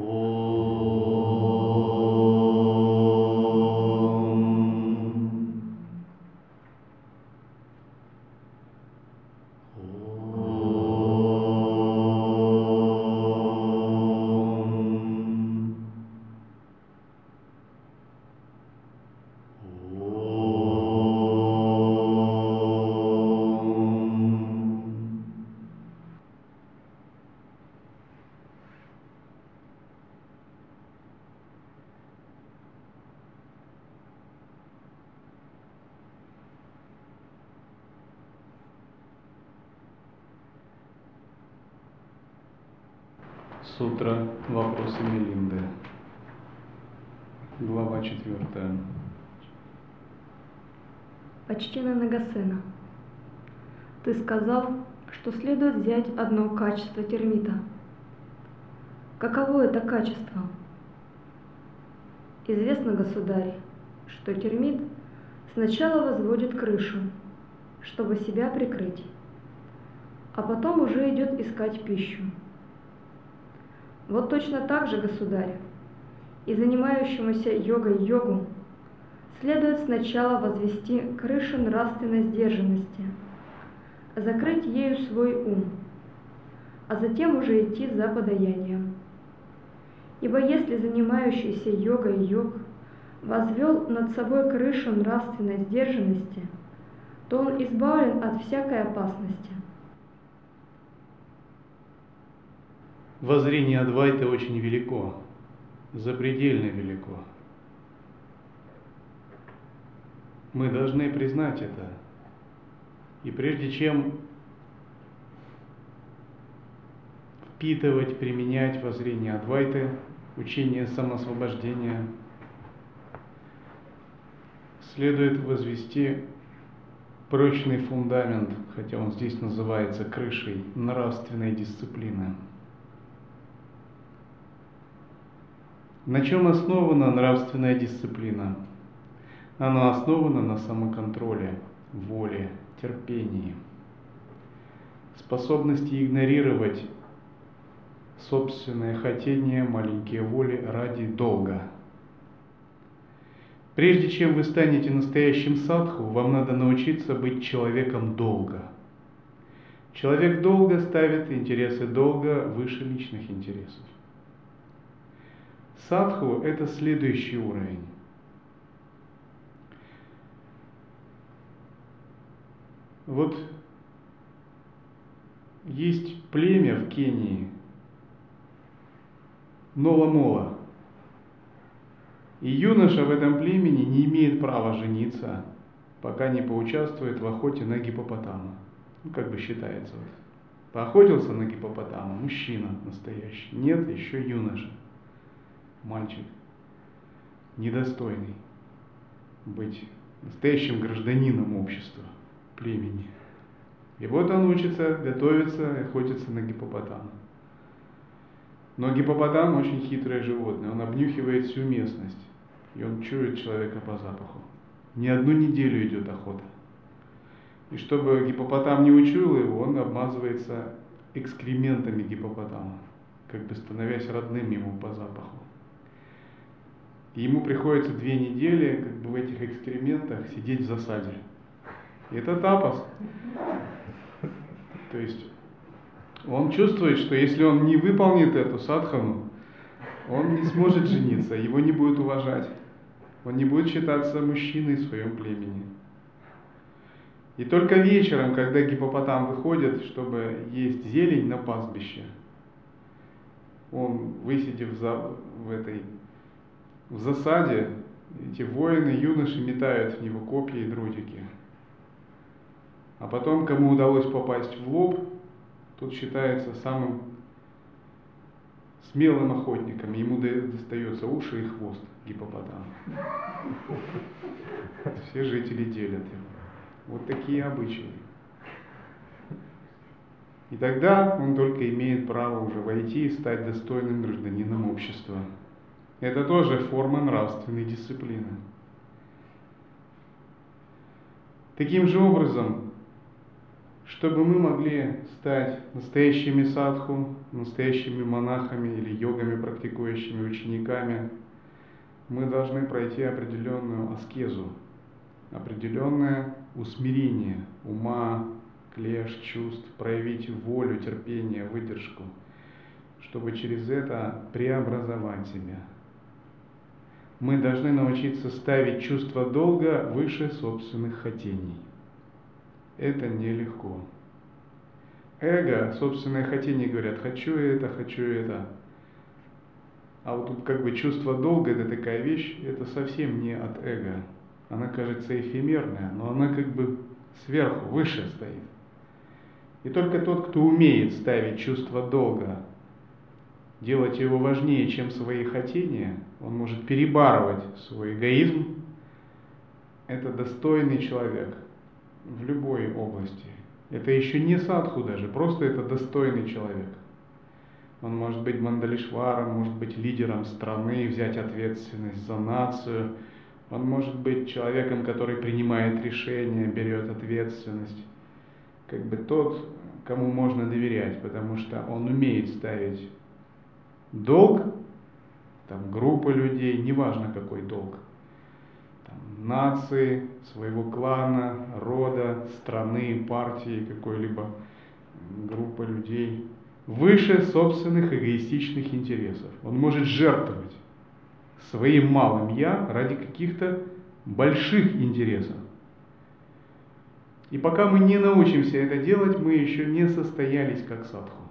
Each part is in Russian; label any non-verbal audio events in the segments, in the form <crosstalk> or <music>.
Oh. Почтенный Нагасена, ты сказал, что следует взять одно качество термита. Каково это качество? Известно, государь, что термит сначала возводит крышу, чтобы себя прикрыть, а потом уже идет искать пищу. Вот точно так же, государь, и занимающемуся йогой йогу следует сначала возвести крышу нравственной сдержанности, закрыть ею свой ум, а затем уже идти за подаянием. Ибо если занимающийся йогой йог возвел над собой крышу нравственной сдержанности, то он избавлен от всякой опасности. Воззрение Адвайты очень велико, запредельно велико. Мы должны признать это. И прежде чем впитывать, применять воззрение Адвайты, учение самосвобождения, следует возвести прочный фундамент, хотя он здесь называется крышей нравственной дисциплины – На чем основана нравственная дисциплина? Она основана на самоконтроле, воле, терпении, способности игнорировать собственное хотение, маленькие воли ради долга. Прежде чем вы станете настоящим садху, вам надо научиться быть человеком долга. Человек долго ставит интересы долга выше личных интересов. Садху – это следующий уровень. Вот есть племя в Кении, Нола-Мола. И юноша в этом племени не имеет права жениться, пока не поучаствует в охоте на гипопотама. Ну, как бы считается. Вот. Поохотился на гипопотама, мужчина настоящий. Нет, еще юноша мальчик, недостойный быть настоящим гражданином общества, племени. И вот он учится, готовится охотится на гипопотама. Но гипопотам очень хитрое животное, он обнюхивает всю местность, и он чует человека по запаху. Не одну неделю идет охота. И чтобы гипопотам не учуял его, он обмазывается экскрементами гипопотама, как бы становясь родным ему по запаху. И ему приходится две недели как бы в этих экспериментах сидеть в засаде. Это тапос. То есть он чувствует, что если он не выполнит эту садхану, он не сможет жениться, его не будут уважать. Он не будет считаться мужчиной в своем племени. И только вечером, когда гипопотам выходит, чтобы есть зелень на пастбище, он, высидев за, в этой в засаде эти воины, юноши метают в него копья и дротики. А потом, кому удалось попасть в лоб, тот считается самым смелым охотником. Ему достается уши и хвост гипопотам. Все жители делят его. Вот такие обычаи. И тогда он только имеет право уже войти и стать достойным гражданином общества. Это тоже форма нравственной дисциплины. Таким же образом, чтобы мы могли стать настоящими садху, настоящими монахами или йогами, практикующими учениками, мы должны пройти определенную аскезу, определенное усмирение ума, клеш, чувств, проявить волю, терпение, выдержку, чтобы через это преобразовать себя. Мы должны научиться ставить чувство долга выше собственных хотений это нелегко. Эго, собственное хотение говорят, хочу это, хочу это. А вот тут как бы чувство долга, это такая вещь, это совсем не от эго. Она кажется эфемерная, но она как бы сверху, выше стоит. И только тот, кто умеет ставить чувство долга, делать его важнее, чем свои хотения, он может перебарывать свой эгоизм, это достойный человек – в любой области. Это еще не садху даже, просто это достойный человек. Он может быть мандалишваром, может быть лидером страны, взять ответственность за нацию. Он может быть человеком, который принимает решения, берет ответственность. Как бы тот, кому можно доверять, потому что он умеет ставить долг, там группа людей, неважно какой долг – нации, своего клана, рода, страны, партии, какой-либо группы людей, выше собственных эгоистичных интересов. Он может жертвовать своим малым «я» ради каких-то больших интересов. И пока мы не научимся это делать, мы еще не состоялись как садху.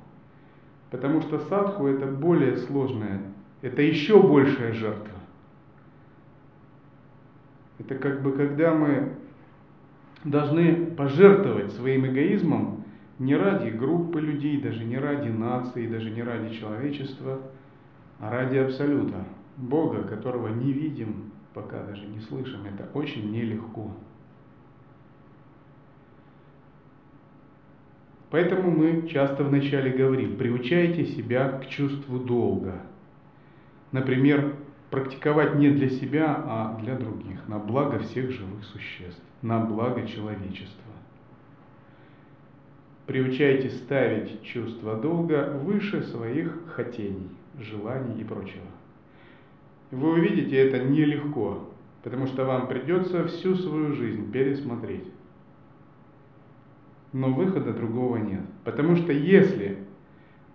Потому что садху это более сложное, это еще большая жертва. Это как бы когда мы должны пожертвовать своим эгоизмом не ради группы людей, даже не ради нации, даже не ради человечества, а ради Абсолюта, Бога, которого не видим, пока даже не слышим. Это очень нелегко. Поэтому мы часто вначале говорим, приучайте себя к чувству долга. Например, практиковать не для себя, а для других, на благо всех живых существ, на благо человечества. Приучайте ставить чувство долга выше своих хотений, желаний и прочего. Вы увидите, это нелегко, потому что вам придется всю свою жизнь пересмотреть. Но выхода другого нет. Потому что если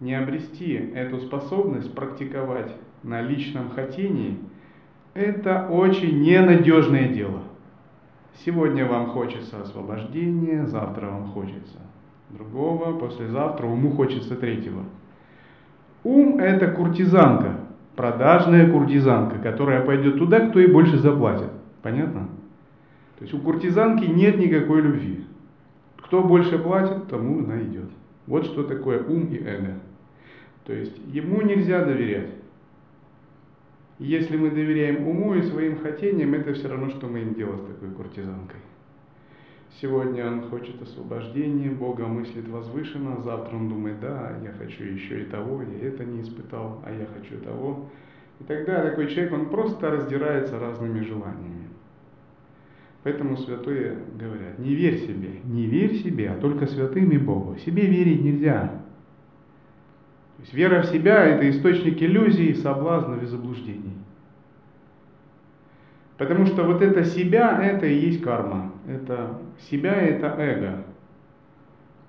не обрести эту способность практиковать на личном хотении, это очень ненадежное дело. Сегодня вам хочется освобождения, завтра вам хочется другого, послезавтра уму хочется третьего. Ум – это куртизанка, продажная куртизанка, которая пойдет туда, кто ей больше заплатит. Понятно? То есть у куртизанки нет никакой любви. Кто больше платит, тому она идет. Вот что такое ум и эго. То есть ему нельзя доверять. Если мы доверяем уму и своим хотениям, это все равно, что мы им делаем с такой куртизанкой. Сегодня он хочет освобождения, Бога мыслит возвышенно, завтра он думает, да, я хочу еще и того, я это не испытал, а я хочу того. И тогда такой человек, он просто раздирается разными желаниями. Поэтому святые говорят, не верь себе, не верь себе, а только святым и Богу. Себе верить нельзя. То есть вера в себя – это источник иллюзий, соблазнов и заблуждений. Потому что вот это себя – это и есть карма. Это себя – это эго.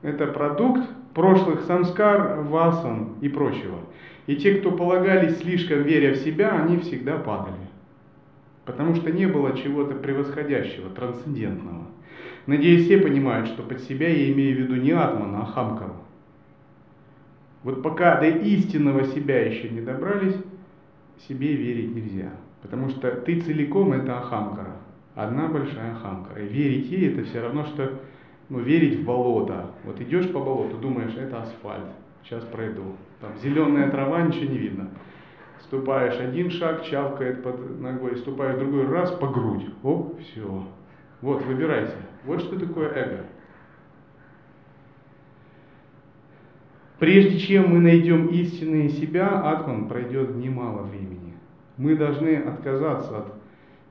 Это продукт прошлых самскар, васан и прочего. И те, кто полагались слишком веря в себя, они всегда падали. Потому что не было чего-то превосходящего, трансцендентного. Надеюсь, все понимают, что под себя я имею в виду не Атмана, а Хамкару. Вот пока до истинного себя еще не добрались, себе верить нельзя. Потому что ты целиком это ахамкара. Одна большая ахамкара. И верить ей это все равно, что ну, верить в болото. Вот идешь по болоту, думаешь, это асфальт, сейчас пройду. Там зеленая трава, ничего не видно. Ступаешь один шаг, чавкает под ногой, ступаешь другой раз по грудь. Оп, все. Вот, выбирайте. Вот что такое эго. Прежде чем мы найдем истинное себя, Атман пройдет немало времени. Мы должны отказаться от,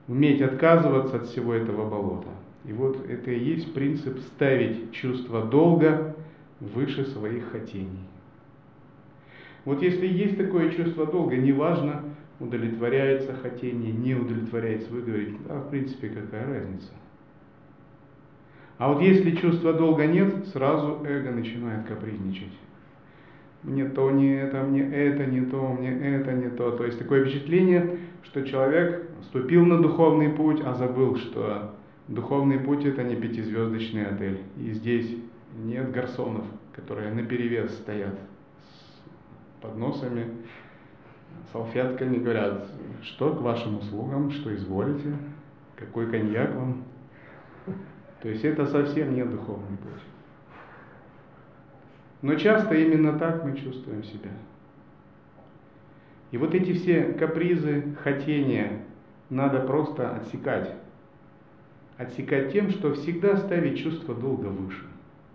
уметь отказываться от всего этого болота. И вот это и есть принцип ставить чувство долга выше своих хотений. Вот если есть такое чувство долга, неважно, удовлетворяется хотение, не удовлетворяется, вы говорите, а в принципе какая разница. А вот если чувства долга нет, сразу эго начинает капризничать. Мне то не это, мне это не то, мне это не то. То есть такое впечатление, что человек вступил на духовный путь, а забыл, что духовный путь это не пятизвездочный отель. И здесь нет гарсонов, которые на перевес стоят с подносами, салфетками, говорят, что к вашим услугам, что изволите, какой коньяк вам. То есть это совсем не духовный путь. Но часто именно так мы чувствуем себя. И вот эти все капризы, хотения надо просто отсекать. Отсекать тем, что всегда ставить чувство долга выше.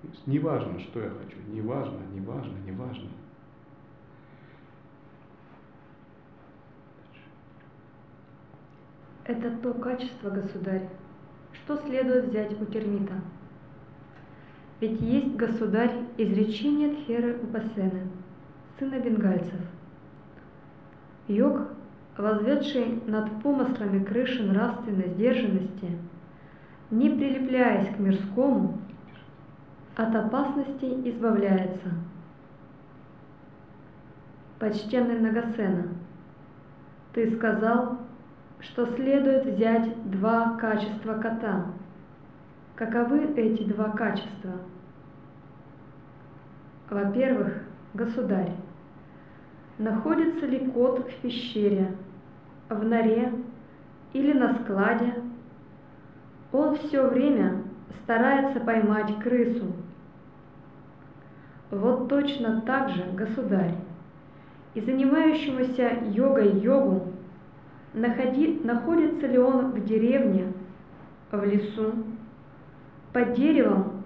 То есть неважно, что я хочу, неважно, неважно, неважно. Это то качество, государь, что следует взять у термита. Ведь есть государь изречение Тхеры Упасены, сына бенгальцев. Йог, возведший над помыслами крыши нравственной сдержанности, не прилепляясь к мирскому, от опасностей избавляется. Почтенный Нагасена, ты сказал, что следует взять два качества кота. Каковы эти два качества? Во-первых, государь, находится ли кот в пещере, в норе или на складе? Он все время старается поймать крысу. Вот точно так же, государь, и занимающемуся йогой йогу находи, находится ли он в деревне, в лесу, под деревом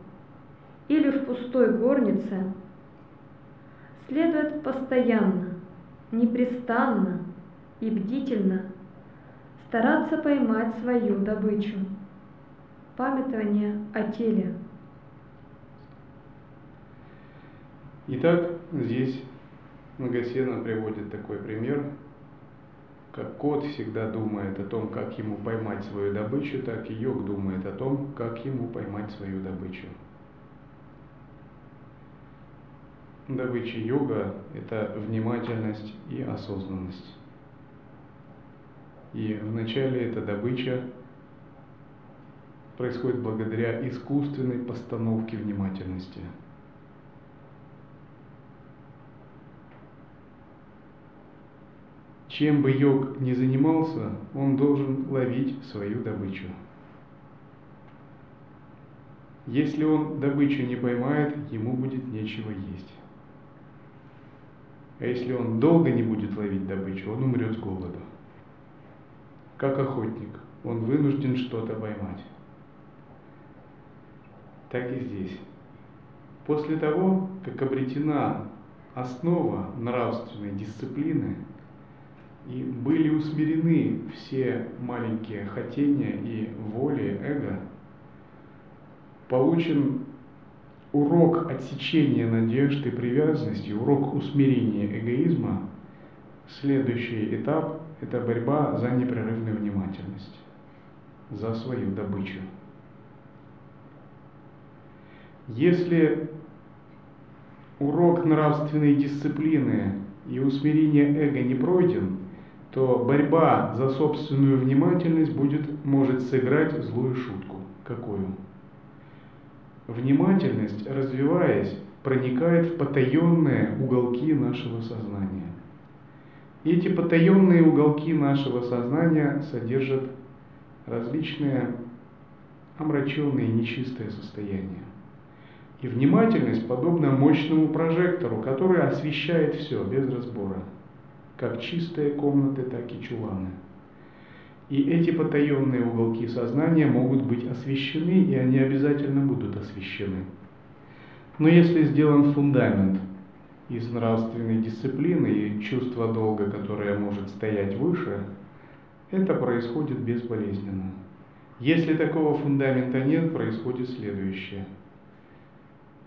или в пустой горнице, следует постоянно, непрестанно и бдительно стараться поймать свою добычу. Памятование о теле. Итак, здесь Магасена приводит такой пример – как кот всегда думает о том, как ему поймать свою добычу, так и йог думает о том, как ему поймать свою добычу. Добыча йога – это внимательность и осознанность. И вначале эта добыча происходит благодаря искусственной постановке внимательности – Чем бы йог ни занимался, он должен ловить свою добычу. Если он добычу не поймает, ему будет нечего есть. А если он долго не будет ловить добычу, он умрет с голоду. Как охотник, он вынужден что-то поймать. Так и здесь. После того, как обретена основа нравственной дисциплины, и были усмирены все маленькие хотения и воли эго, получен урок отсечения надежд и привязанности, урок усмирения эгоизма, следующий этап – это борьба за непрерывную внимательность, за свою добычу. Если урок нравственной дисциплины и усмирения эго не пройден, то борьба за собственную внимательность будет, может сыграть злую шутку. Какую? Внимательность, развиваясь, проникает в потаенные уголки нашего сознания. эти потаенные уголки нашего сознания содержат различные омраченные нечистые состояния. И внимательность подобна мощному прожектору, который освещает все без разбора как чистые комнаты, так и чуланы. И эти потаенные уголки сознания могут быть освещены, и они обязательно будут освещены. Но если сделан фундамент из нравственной дисциплины и чувства долга, которое может стоять выше, это происходит безболезненно. Если такого фундамента нет, происходит следующее.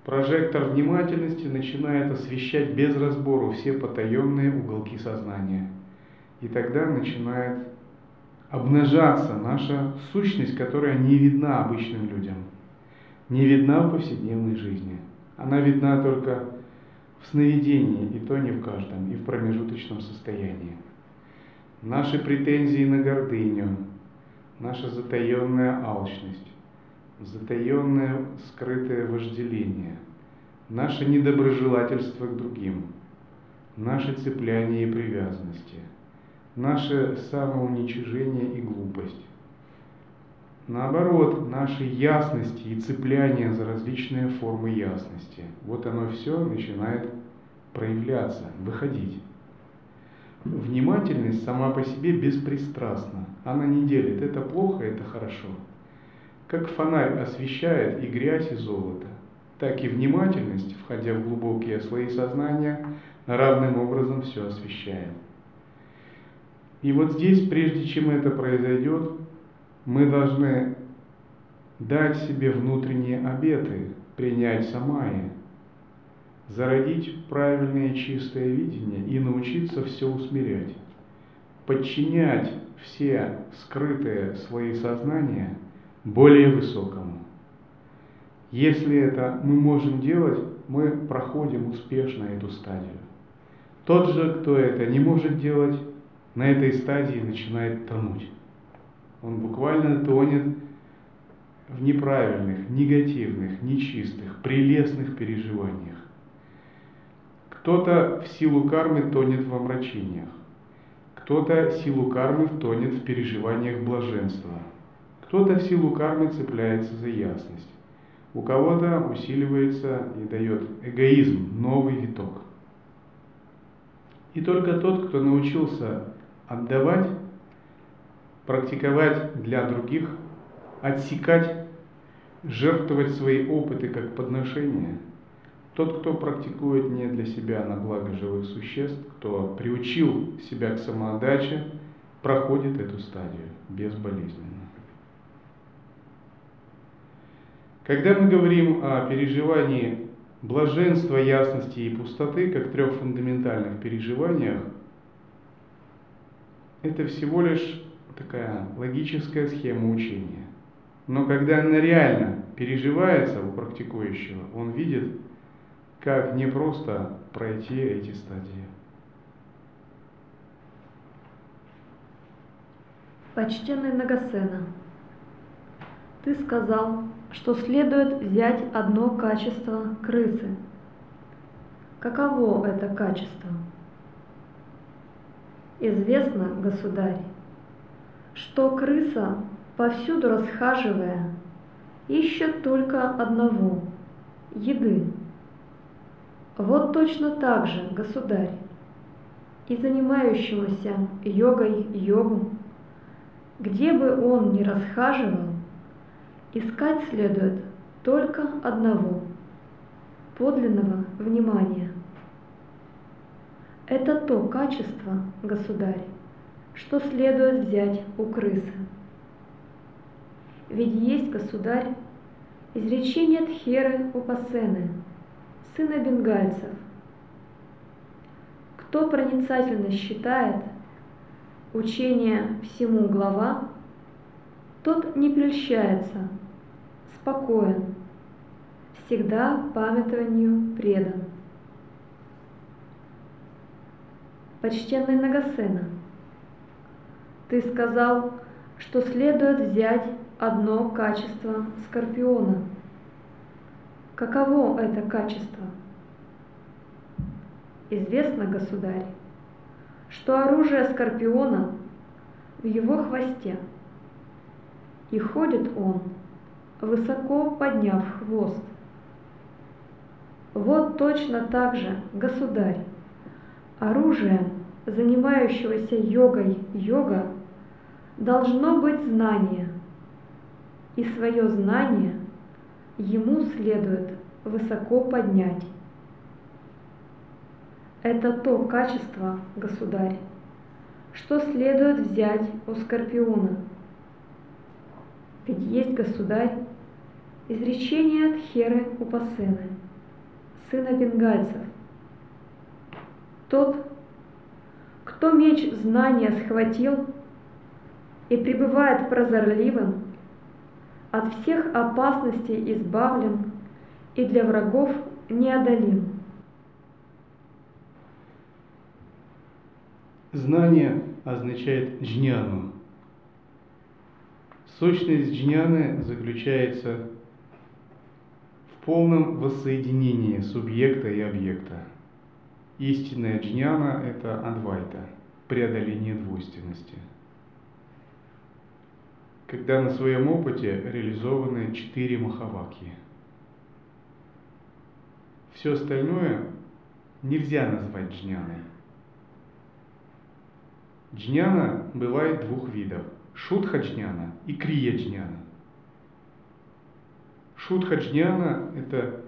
Прожектор внимательности начинает освещать без разбору все потаенные уголки сознания. И тогда начинает обнажаться наша сущность, которая не видна обычным людям, не видна в повседневной жизни. Она видна только в сновидении, и то не в каждом, и в промежуточном состоянии. Наши претензии на гордыню, наша затаенная алчность, затаенное скрытое вожделение, наше недоброжелательство к другим, наше цепляние и привязанности, наше самоуничижение и глупость. Наоборот, наши ясности и цепляние за различные формы ясности. Вот оно все начинает проявляться, выходить. Внимательность сама по себе беспристрастна. Она не делит, это плохо, это хорошо. Как фонарь освещает и грязь, и золото, так и внимательность, входя в глубокие слои сознания, равным образом все освещает. И вот здесь, прежде чем это произойдет, мы должны дать себе внутренние обеты, принять самая – зародить правильное чистое видение и научиться все усмирять, подчинять все скрытые свои сознания более высокому. Если это мы можем делать, мы проходим успешно эту стадию. Тот же, кто это не может делать, на этой стадии начинает тонуть. Он буквально тонет в неправильных, негативных, нечистых, прелестных переживаниях. Кто-то в силу кармы тонет в омрачениях, кто-то силу кармы тонет в переживаниях блаженства, кто-то в силу кармы цепляется за ясность, у кого-то усиливается и дает эгоизм, новый виток. И только тот, кто научился отдавать, практиковать для других, отсекать, жертвовать свои опыты как подношение – тот, кто практикует не для себя на благо живых существ, кто приучил себя к самоотдаче, проходит эту стадию безболезненно. Когда мы говорим о переживании блаженства, ясности и пустоты, как трех фундаментальных переживаниях, это всего лишь такая логическая схема учения. Но когда она реально переживается у практикующего, он видит как не просто пройти эти стадии. Почтенный Нагасена, ты сказал, что следует взять одно качество крысы. Каково это качество? Известно, государь, что крыса, повсюду расхаживая, ищет только одного – еды. Вот точно так же, государь, и занимающемуся йогой йогу, где бы он ни расхаживал, искать следует только одного – подлинного внимания. Это то качество, государь, что следует взять у крысы. Ведь есть, государь, изречение Тхеры Упасены – сына бенгальцев. Кто проницательно считает учение всему глава, тот не прельщается, спокоен, всегда памятованию предан. Почтенный Нагасена, ты сказал, что следует взять одно качество скорпиона – Каково это качество? Известно, государь, что оружие скорпиона в его хвосте, и ходит он, высоко подняв хвост. Вот точно так же, государь, оружием занимающегося йогой йога должно быть знание, и свое знание – ему следует высоко поднять. Это то качество, государь, что следует взять у скорпиона. Ведь есть государь, изречение от Херы Упасены, сына бенгальцев. Тот, кто меч знания схватил и пребывает прозорливым, от всех опасностей избавлен и для врагов неодолим. Знание означает джняну. Сущность джняны заключается в полном воссоединении субъекта и объекта. Истинная джняна – это адвайта, преодоление двойственности. Когда на своем опыте реализованы четыре махаваки. Все остальное нельзя назвать джняной. Джняна бывает двух видов. Шутха джняна и крия джняна. Шутха джняна – это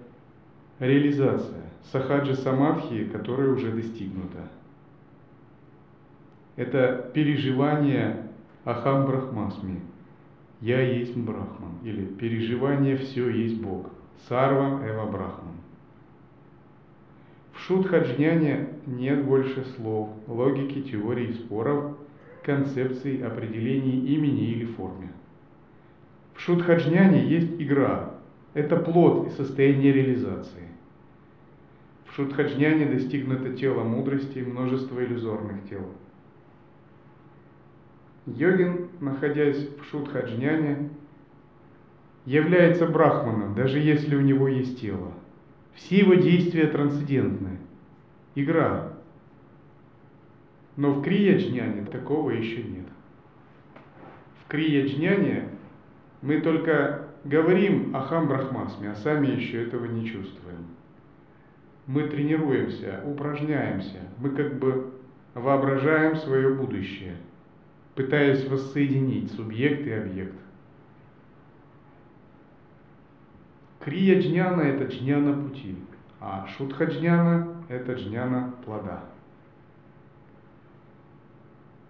реализация сахаджи самадхи, которая уже достигнута. Это переживание ахам брахмасми, я есть брахман, или переживание все есть Бог, сарвам эва брахман. В шутхаджняне нет больше слов, логики, теорий, споров, концепций, определений имени или форме. В шутхаджняне есть игра. Это плод и состояние реализации. В шутхаджняне достигнуто тело мудрости и множество иллюзорных тел. Йогин, находясь в шутхаджняне, является брахманом, даже если у него есть тело – все его действия трансцендентны. Игра. Но в крия-джняне такого еще нет. В крия-джняне мы только говорим о хам-брахмасме, а сами еще этого не чувствуем. Мы тренируемся, упражняемся, мы как бы воображаем свое будущее, пытаясь воссоединить субъект и объект. Крия джняна – это джняна пути, а шутха джняна – это джняна плода.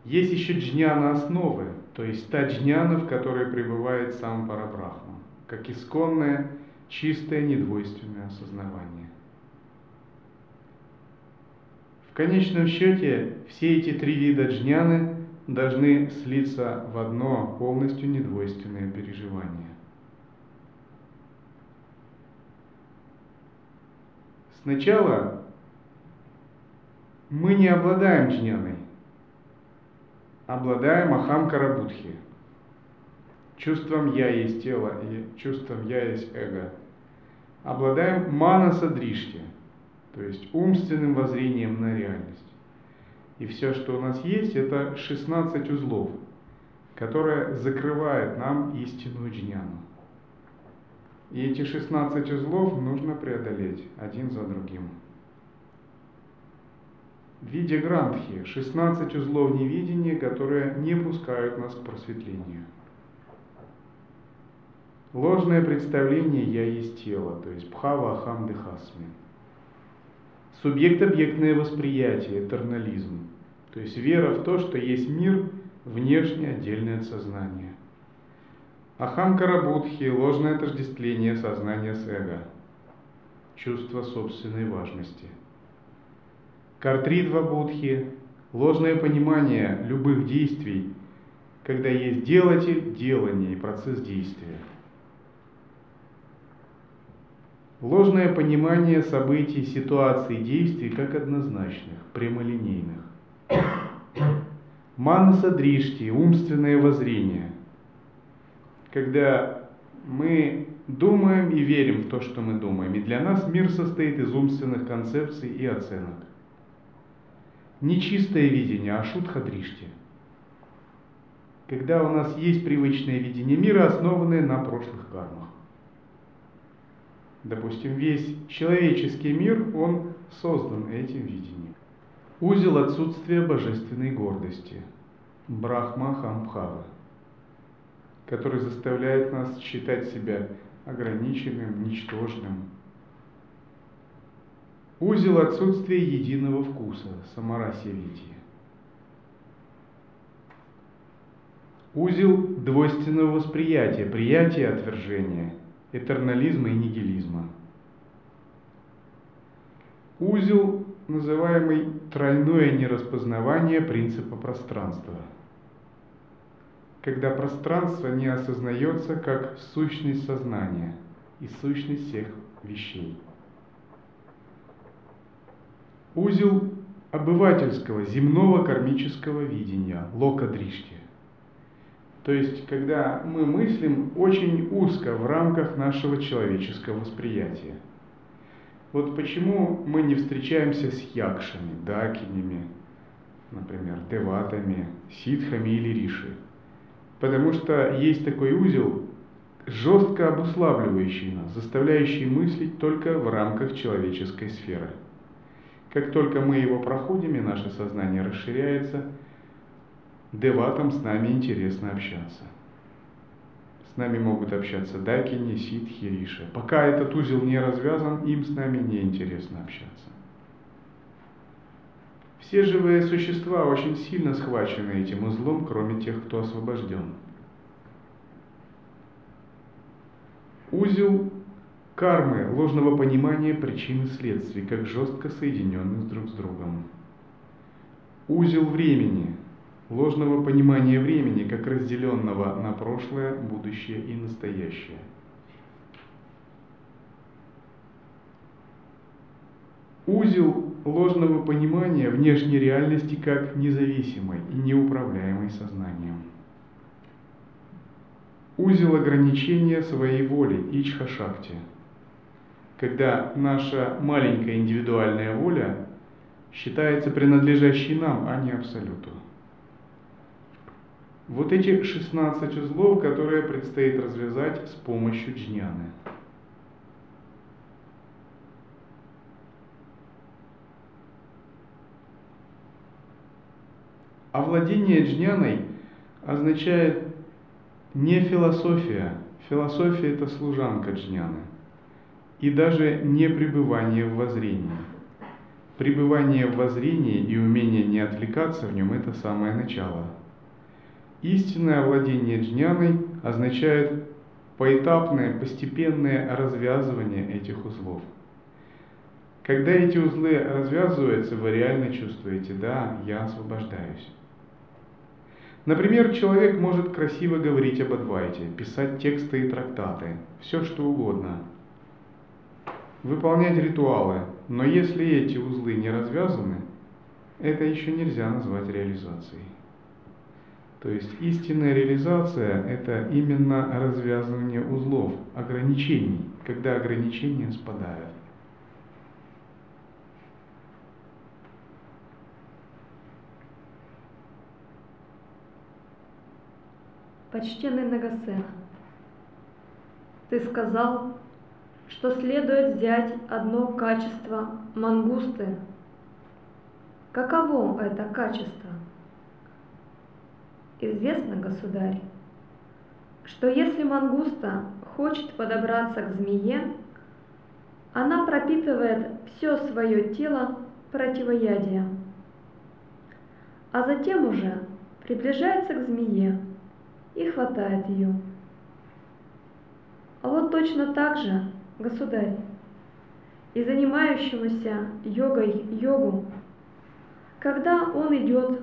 Есть еще джняна основы, то есть та джняна, в которой пребывает сам Парабрахма, как исконное, чистое, недвойственное осознавание. В конечном счете все эти три вида джняны должны слиться в одно полностью недвойственное переживание. Сначала мы не обладаем джняной, обладаем ахам-карабудхи, чувством «я есть тело» и чувством «я есть эго». Обладаем манаса-дришти, то есть умственным воззрением на реальность. И все, что у нас есть, это 16 узлов, которые закрывают нам истинную джняну. И эти 16 узлов нужно преодолеть один за другим. В виде грантхи 16 узлов невидения, которые не пускают нас к просветлению. Ложное представление «я есть тело», то есть бхава ахам дехасми. Субъект-объектное восприятие, этернализм, то есть вера в то, что есть мир внешне отдельное от сознания. Ахамкара-будхи – ложное отождествление сознания с эго, чувство собственной важности. Картридва-будхи – ложное понимание любых действий, когда есть делатель, делание и процесс действия. Ложное понимание событий, ситуаций, действий как однозначных, прямолинейных. Манаса дришти – умственное воззрение – когда мы думаем и верим в то, что мы думаем. И для нас мир состоит из умственных концепций и оценок. Не чистое видение, а шутха-дришти. Когда у нас есть привычное видение мира, основанное на прошлых кармах. Допустим, весь человеческий мир, он создан этим видением. Узел отсутствия божественной гордости. Брахма Хамбхава который заставляет нас считать себя ограниченным, ничтожным. Узел отсутствия единого вкуса, самарасия вити. Узел двойственного восприятия, приятия отвержения, этернализма и нигилизма. Узел, называемый тройное нераспознавание принципа пространства – когда пространство не осознается как сущность сознания и сущность всех вещей. Узел обывательского, земного кармического видения, лока дришти. То есть, когда мы мыслим очень узко в рамках нашего человеческого восприятия. Вот почему мы не встречаемся с якшами, дакинями, например, деватами, ситхами или риши. Потому что есть такой узел, жестко обуславливающий нас, заставляющий мыслить только в рамках человеческой сферы. Как только мы его проходим и наше сознание расширяется, деватам с нами интересно общаться. С нами могут общаться дакини, ситхи, риши. Пока этот узел не развязан, им с нами не интересно общаться. Все живые существа очень сильно схвачены этим узлом, кроме тех, кто освобожден. Узел кармы, ложного понимания причин и следствий, как жестко соединенных друг с другом. Узел времени, ложного понимания времени, как разделенного на прошлое, будущее и настоящее. Узел ложного понимания внешней реальности как независимой и неуправляемой сознанием. Узел ограничения своей воли Ичха-шакти, когда наша маленькая индивидуальная воля считается принадлежащей нам, а не Абсолюту. Вот эти 16 узлов, которые предстоит развязать с помощью джняны – Овладение джняной означает не философия. Философия – это служанка джняны. И даже не пребывание в воззрении. Пребывание в воззрении и умение не отвлекаться в нем – это самое начало. Истинное овладение джняной означает поэтапное, постепенное развязывание этих узлов. Когда эти узлы развязываются, вы реально чувствуете, да, я освобождаюсь. Например, человек может красиво говорить об Адвайте, писать тексты и трактаты, все что угодно, выполнять ритуалы, но если эти узлы не развязаны, это еще нельзя назвать реализацией. То есть истинная реализация – это именно развязывание узлов, ограничений, когда ограничения спадают. Почтенный Нагасена, ты сказал, что следует взять одно качество мангусты. Каково это качество? Известно, государь, что если мангуста хочет подобраться к змее, она пропитывает все свое тело противоядием, а затем уже приближается к змее – и хватает ее. А вот точно так же, государь, и занимающемуся йогой йогу, когда он идет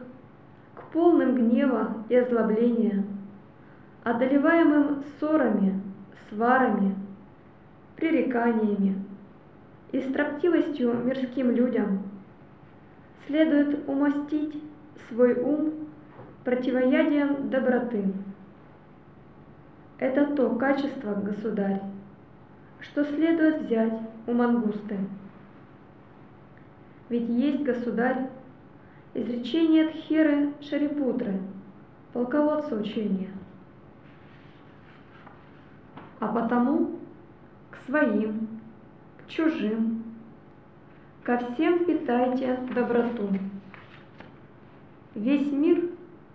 к полным гнева и озлобления, одолеваемым ссорами, сварами, пререканиями и строптивостью мирским людям, следует умастить свой ум противоядием доброты. Это то качество, государь, что следует взять у мангусты. Ведь есть, государь, изречение Тхеры Шарипутры, полководца учения. А потому к своим, к чужим, ко всем питайте доброту. Весь мир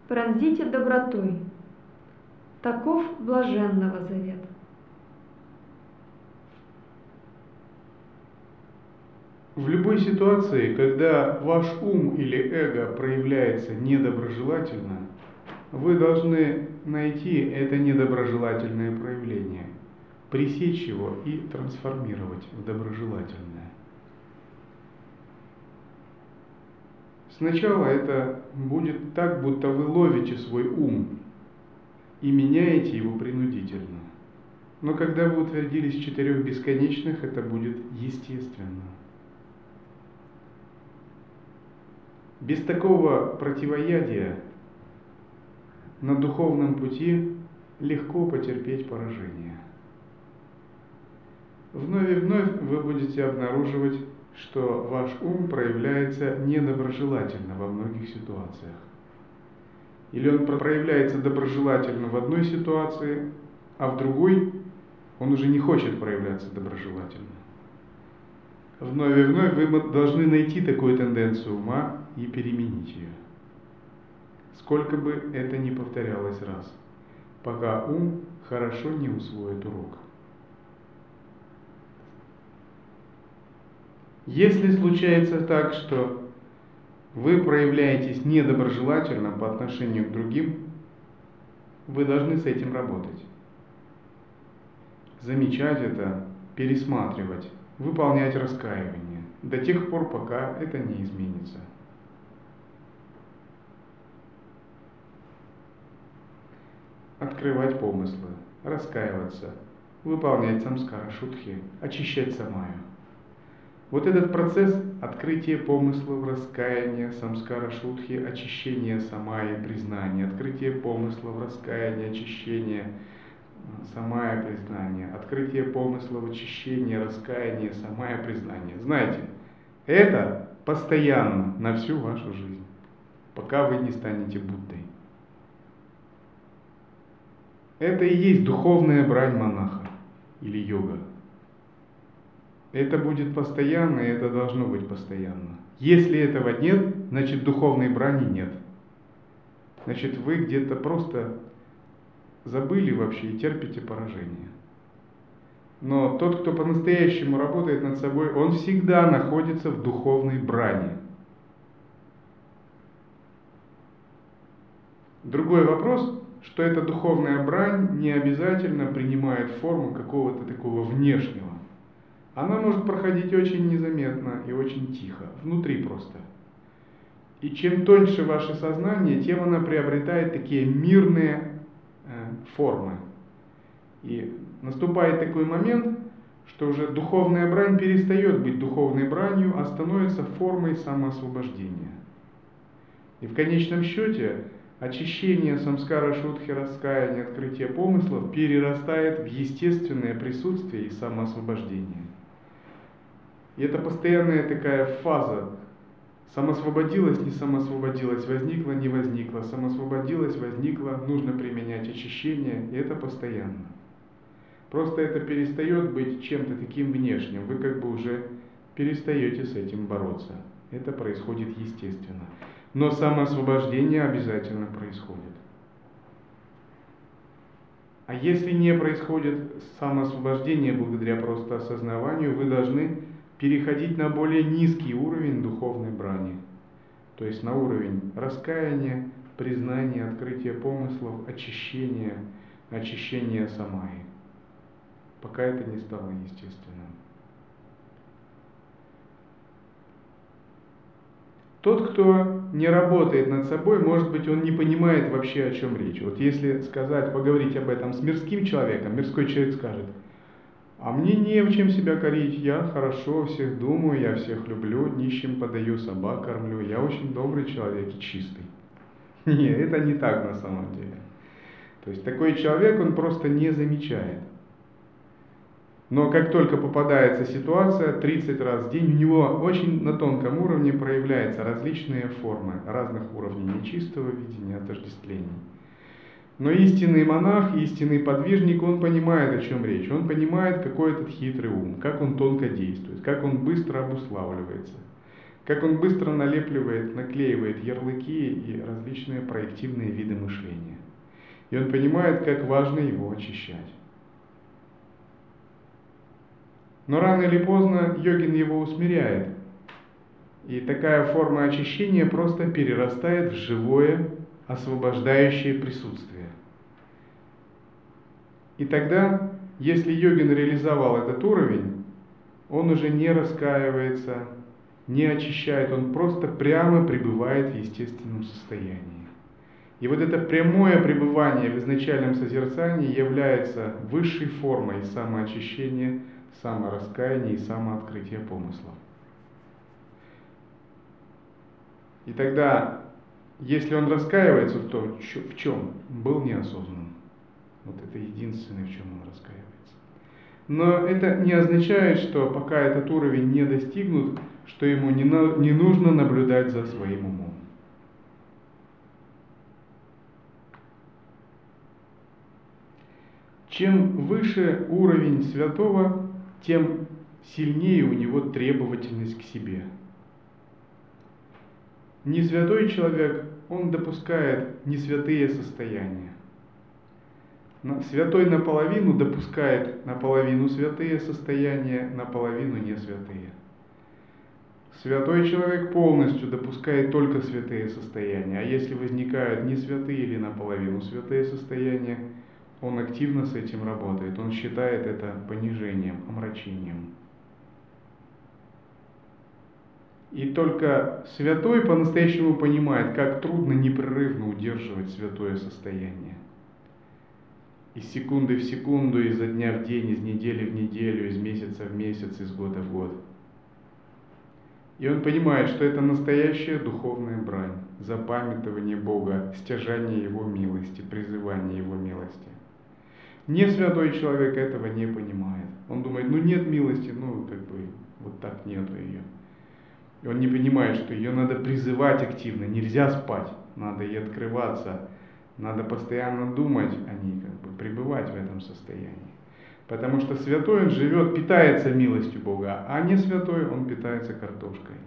пронзите добротой, Таков блаженного завет. В любой ситуации, когда ваш ум или эго проявляется недоброжелательно, вы должны найти это недоброжелательное проявление, пресечь его и трансформировать в доброжелательное. Сначала это будет так, будто вы ловите свой ум и меняете его принудительно. Но когда вы утвердились в четырех бесконечных, это будет естественно. Без такого противоядия на духовном пути легко потерпеть поражение. Вновь и вновь вы будете обнаруживать, что ваш ум проявляется недоброжелательно во многих ситуациях. Или он проявляется доброжелательно в одной ситуации, а в другой он уже не хочет проявляться доброжелательно. Вновь и вновь вы должны найти такую тенденцию ума и переменить ее. Сколько бы это ни повторялось раз, пока ум хорошо не усвоит урок. Если случается так, что вы проявляетесь недоброжелательно по отношению к другим, вы должны с этим работать. Замечать это, пересматривать, выполнять раскаивание до тех пор, пока это не изменится. Открывать помыслы, раскаиваться, выполнять самскара шутхи, очищать самаю – вот этот процесс открытия помыслов, раскаяния, самскара шутхи, очищения самая, признания, открытие помыслов, раскаяния, очищения, самая, признание, открытие помыслов, очищения, раскаяния, самая, признание. Знаете, это постоянно на всю вашу жизнь, пока вы не станете Буддой. Это и есть духовная брань монаха или йога. Это будет постоянно, и это должно быть постоянно. Если этого нет, значит духовной брани нет. Значит, вы где-то просто забыли вообще и терпите поражение. Но тот, кто по-настоящему работает над собой, он всегда находится в духовной брани. Другой вопрос, что эта духовная брань не обязательно принимает форму какого-то такого внешнего она может проходить очень незаметно и очень тихо, внутри просто. И чем тоньше ваше сознание, тем она приобретает такие мирные э, формы. И наступает такой момент, что уже духовная брань перестает быть духовной бранью, а становится формой самоосвобождения. И в конечном счете очищение самскара шутхи, раскаяния, открытие помыслов перерастает в естественное присутствие и самоосвобождение. И это постоянная такая фаза. Самосвободилась, не самосвободилась, возникла, не возникла, самосвободилась, возникла, нужно применять очищение, и это постоянно. Просто это перестает быть чем-то таким внешним, вы как бы уже перестаете с этим бороться. Это происходит естественно. Но самоосвобождение обязательно происходит. А если не происходит самоосвобождение благодаря просто осознаванию, вы должны переходить на более низкий уровень духовной брани, то есть на уровень раскаяния, признания, открытия помыслов, очищения, очищения самаи, пока это не стало естественным. Тот, кто не работает над собой, может быть, он не понимает вообще, о чем речь. Вот если сказать, поговорить об этом с мирским человеком, мирской человек скажет – а мне не в чем себя корить, я хорошо всех думаю, я всех люблю, нищим подаю, собак кормлю, я очень добрый человек и чистый. <laughs> Нет, это не так на самом деле. То есть такой человек, он просто не замечает. Но как только попадается ситуация, 30 раз в день, у него очень на тонком уровне проявляются различные формы разных уровней нечистого видения, отождествлений. Но истинный монах, истинный подвижник, он понимает, о чем речь. Он понимает, какой этот хитрый ум, как он тонко действует, как он быстро обуславливается, как он быстро налепливает, наклеивает ярлыки и различные проективные виды мышления. И он понимает, как важно его очищать. Но рано или поздно йогин его усмиряет. И такая форма очищения просто перерастает в живое освобождающее присутствие. И тогда, если йогин реализовал этот уровень, он уже не раскаивается, не очищает, он просто прямо пребывает в естественном состоянии. И вот это прямое пребывание в изначальном созерцании является высшей формой самоочищения, самораскаяния и самооткрытия помыслов. И тогда, если он раскаивается в том, в чем был неосознан, вот это единственное, в чем он раскаивается. Но это не означает, что пока этот уровень не достигнут, что ему не, на, не нужно наблюдать за своим умом. Чем выше уровень святого, тем сильнее у него требовательность к себе. Не святой человек, он допускает не святые состояния. Святой наполовину допускает наполовину святые состояния, наполовину не святые. Святой человек полностью допускает только святые состояния, а если возникают не святые или наполовину святые состояния, он активно с этим работает, он считает это понижением, омрачением. И только святой по-настоящему понимает, как трудно непрерывно удерживать святое состояние из секунды в секунду, изо дня в день, из недели в неделю, из месяца в месяц, из года в год. И он понимает, что это настоящая духовная брань, запамятование Бога, стяжание Его милости, призывание Его милости. Не святой человек этого не понимает. Он думает, ну нет милости, ну как бы вот так нету ее. И он не понимает, что ее надо призывать активно, нельзя спать, надо ей открываться, надо постоянно думать о ней, как бы пребывать в этом состоянии. Потому что святой он живет, питается милостью Бога, а не святой он питается картошкой.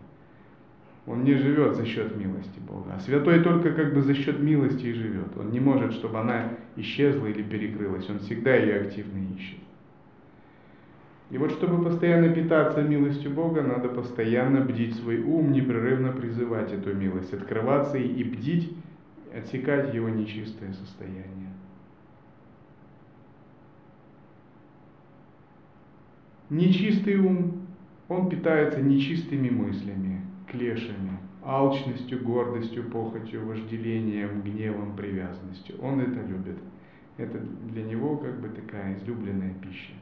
Он не живет за счет милости Бога. А святой только как бы за счет милости и живет. Он не может, чтобы она исчезла или перекрылась. Он всегда ее активно ищет. И вот чтобы постоянно питаться милостью Бога, надо постоянно бдить свой ум, непрерывно призывать эту милость, открываться и бдить отсекать его нечистое состояние. Нечистый ум, он питается нечистыми мыслями, клешами, алчностью, гордостью, похотью, вожделением, гневом, привязанностью. Он это любит. Это для него как бы такая излюбленная пища.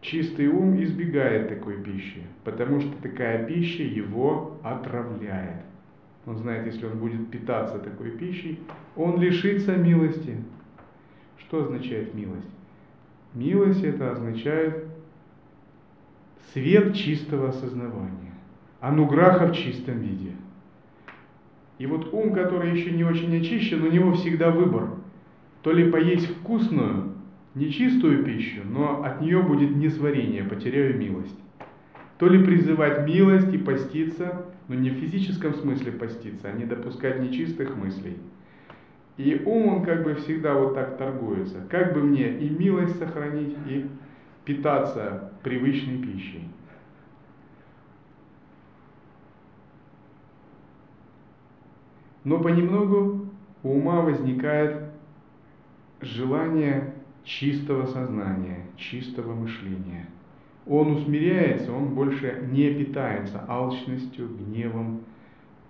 Чистый ум избегает такой пищи, потому что такая пища его отравляет. Он знает, если он будет питаться такой пищей, он лишится милости. Что означает милость? Милость это означает свет чистого осознавания, ануграха в чистом виде. И вот ум, который еще не очень очищен, у него всегда выбор. То ли поесть вкусную, нечистую пищу, но от нее будет несварение, потеряю милость. То ли призывать милость и поститься, но не в физическом смысле поститься, а не допускать нечистых мыслей. И ум, он как бы всегда вот так торгуется. Как бы мне и милость сохранить, и питаться привычной пищей. Но понемногу у ума возникает желание чистого сознания, чистого мышления – он усмиряется, он больше не питается алчностью, гневом,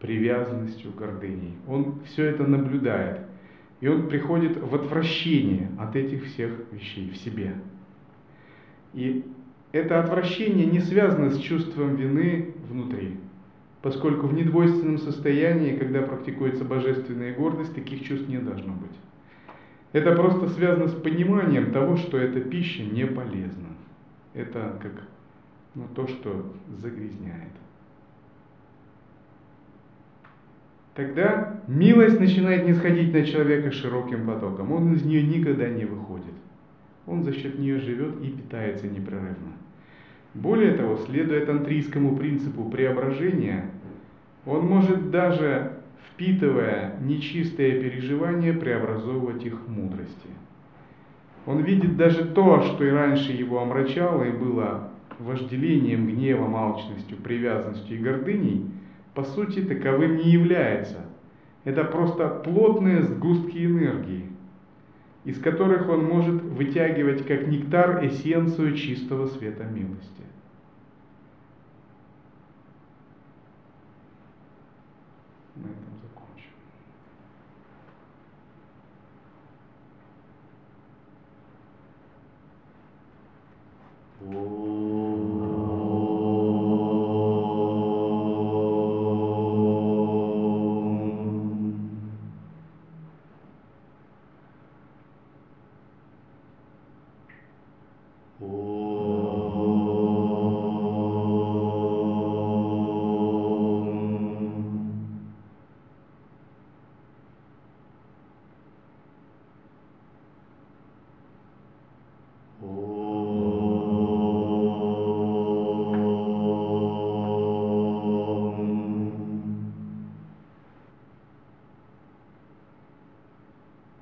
привязанностью, гордыней. Он все это наблюдает. И он приходит в отвращение от этих всех вещей в себе. И это отвращение не связано с чувством вины внутри, поскольку в недвойственном состоянии, когда практикуется божественная гордость, таких чувств не должно быть. Это просто связано с пониманием того, что эта пища не полезна это как ну, то, что загрязняет. Тогда милость начинает не сходить на человека широким потоком. Он из нее никогда не выходит. Он за счет нее живет и питается непрерывно. Более того, следуя тантрийскому принципу преображения, он может даже, впитывая нечистые переживания, преобразовывать их в мудрости. Он видит даже то, что и раньше его омрачало и было вожделением, гневом, алчностью, привязанностью и гордыней, по сути таковым не является. это просто плотные сгустки энергии, из которых он может вытягивать как нектар эссенцию чистого света милости. на этом закончим. Whoa.